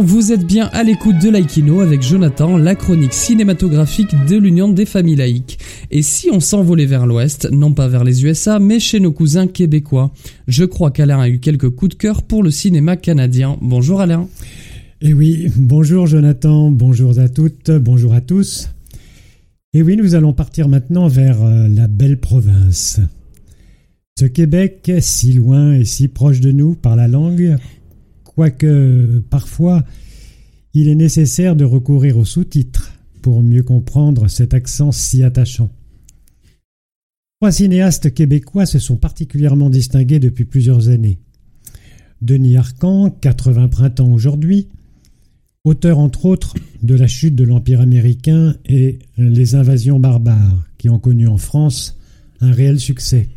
Vous êtes bien à l'écoute de Laïkino avec Jonathan, la chronique cinématographique de l'Union des familles laïques. Et si on s'envolait vers l'ouest, non pas vers les USA, mais chez nos cousins québécois Je crois qu'Alain a eu quelques coups de cœur pour le cinéma canadien. Bonjour Alain. Eh oui, bonjour Jonathan, bonjour à toutes, bonjour à tous. Et oui, nous allons partir maintenant vers euh, la belle province. Ce Québec, si loin et si proche de nous par la langue, quoique parfois il est nécessaire de recourir aux sous-titres pour mieux comprendre cet accent si attachant. Trois cinéastes québécois se sont particulièrement distingués depuis plusieurs années. Denis Arcan, 80 printemps aujourd'hui, auteur entre autres de La chute de l'Empire américain et Les invasions barbares, qui ont connu en France un réel succès.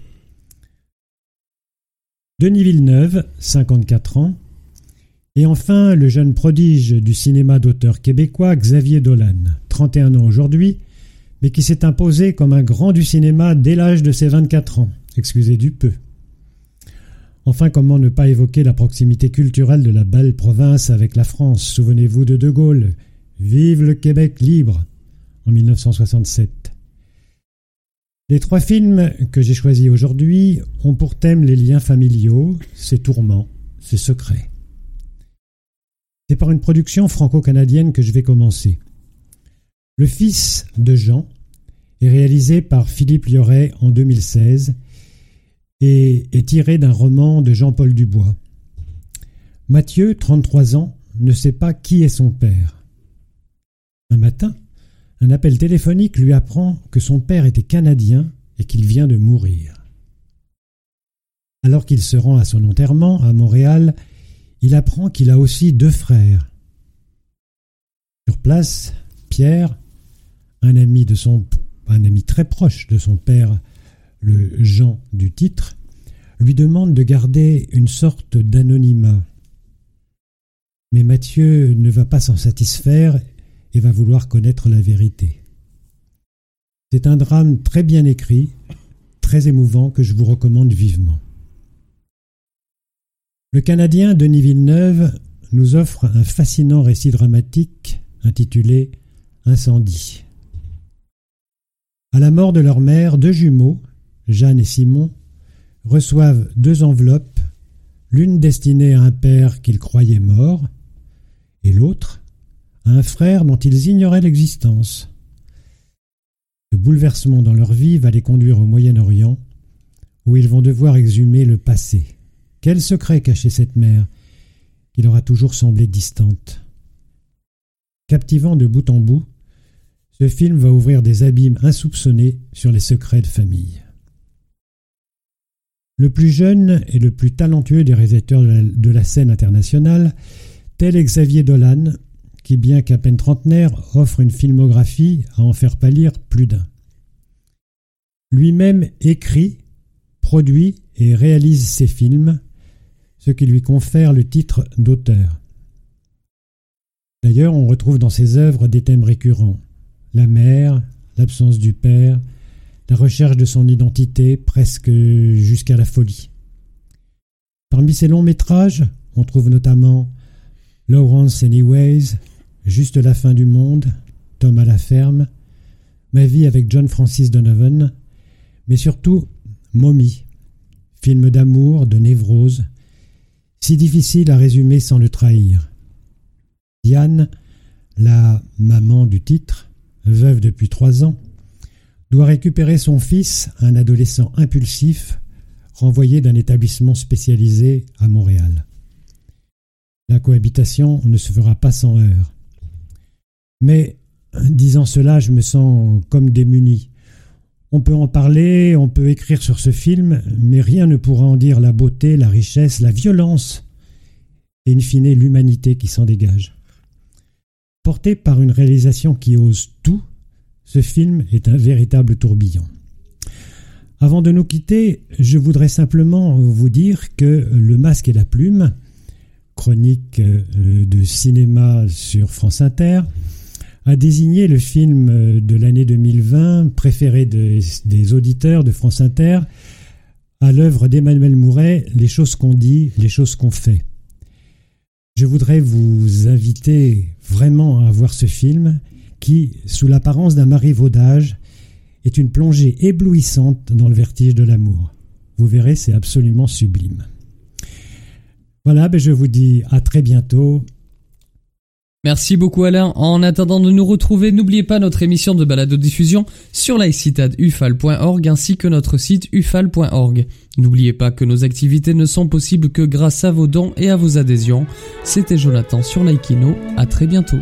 Denis Villeneuve, 54 ans, et enfin le jeune prodige du cinéma d'auteur québécois Xavier Dolan, 31 ans aujourd'hui, mais qui s'est imposé comme un grand du cinéma dès l'âge de ses 24 ans, excusez du peu. Enfin, comment ne pas évoquer la proximité culturelle de la belle province avec la France? Souvenez-vous de De Gaulle. Vive le Québec libre en 1967. Les trois films que j'ai choisis aujourd'hui ont pour thème les liens familiaux, ses tourments, ses secrets. C'est par une production franco-canadienne que je vais commencer. Le fils de Jean est réalisé par Philippe Lioret en 2016 et est tiré d'un roman de Jean-Paul Dubois. Mathieu, 33 ans, ne sait pas qui est son père. Un matin, un appel téléphonique lui apprend que son père était canadien et qu'il vient de mourir. Alors qu'il se rend à son enterrement à Montréal, il apprend qu'il a aussi deux frères. Sur place, Pierre, un ami très proche de son père, le Jean du titre, lui demande de garder une sorte d'anonymat. Mais Mathieu ne va pas s'en satisfaire et va vouloir connaître la vérité. C'est un drame très bien écrit, très émouvant que je vous recommande vivement. Le Canadien Denis Villeneuve nous offre un fascinant récit dramatique intitulé Incendie. À la mort de leur mère, deux jumeaux, Jeanne et Simon, reçoivent deux enveloppes, l'une destinée à un père qu'ils croyaient mort, et l'autre un frère dont ils ignoraient l'existence. Le bouleversement dans leur vie va les conduire au Moyen-Orient, où ils vont devoir exhumer le passé. Quel secret cachait cette mère, qui leur a toujours semblé distante? Captivant de bout en bout, ce film va ouvrir des abîmes insoupçonnés sur les secrets de famille. Le plus jeune et le plus talentueux des réalisateurs de la scène internationale, tel Xavier Dolan, qui, bien qu'à peine trentenaire, offre une filmographie à en faire pâlir plus d'un. Lui-même écrit, produit et réalise ses films, ce qui lui confère le titre d'auteur. D'ailleurs, on retrouve dans ses œuvres des thèmes récurrents la mère, l'absence du père, la recherche de son identité presque jusqu'à la folie. Parmi ses longs métrages, on trouve notamment Lawrence Anyways, Juste la fin du monde, Tom à la ferme, Ma vie avec John Francis Donovan, mais surtout Mommy, film d'amour, de névrose, si difficile à résumer sans le trahir. Diane, la maman du titre, veuve depuis trois ans, doit récupérer son fils, un adolescent impulsif, renvoyé d'un établissement spécialisé à Montréal. La cohabitation ne se fera pas sans heurts. Mais disant cela, je me sens comme démuni. On peut en parler, on peut écrire sur ce film, mais rien ne pourra en dire la beauté, la richesse, la violence et in fine l'humanité qui s'en dégage. Porté par une réalisation qui ose tout, ce film est un véritable tourbillon. Avant de nous quitter, je voudrais simplement vous dire que Le Masque et la Plume, chronique euh, de cinéma sur France Inter, a désigné le film euh, de l'année 2020 préféré des auditeurs de France Inter à l'œuvre d'Emmanuel Mouret, Les choses qu'on dit, les choses qu'on fait. Je voudrais vous inviter vraiment à voir ce film qui, sous l'apparence d'un marivaudage, est une plongée éblouissante dans le vertige de l'amour. Vous verrez, c'est absolument sublime. Voilà, ben je vous dis à très bientôt. Merci beaucoup Alain. En attendant de nous retrouver, n'oubliez pas notre émission de balado diffusion sur laïcitadufal.org ainsi que notre site ufal.org. N'oubliez pas que nos activités ne sont possibles que grâce à vos dons et à vos adhésions. C'était Jonathan sur Laikino. À très bientôt.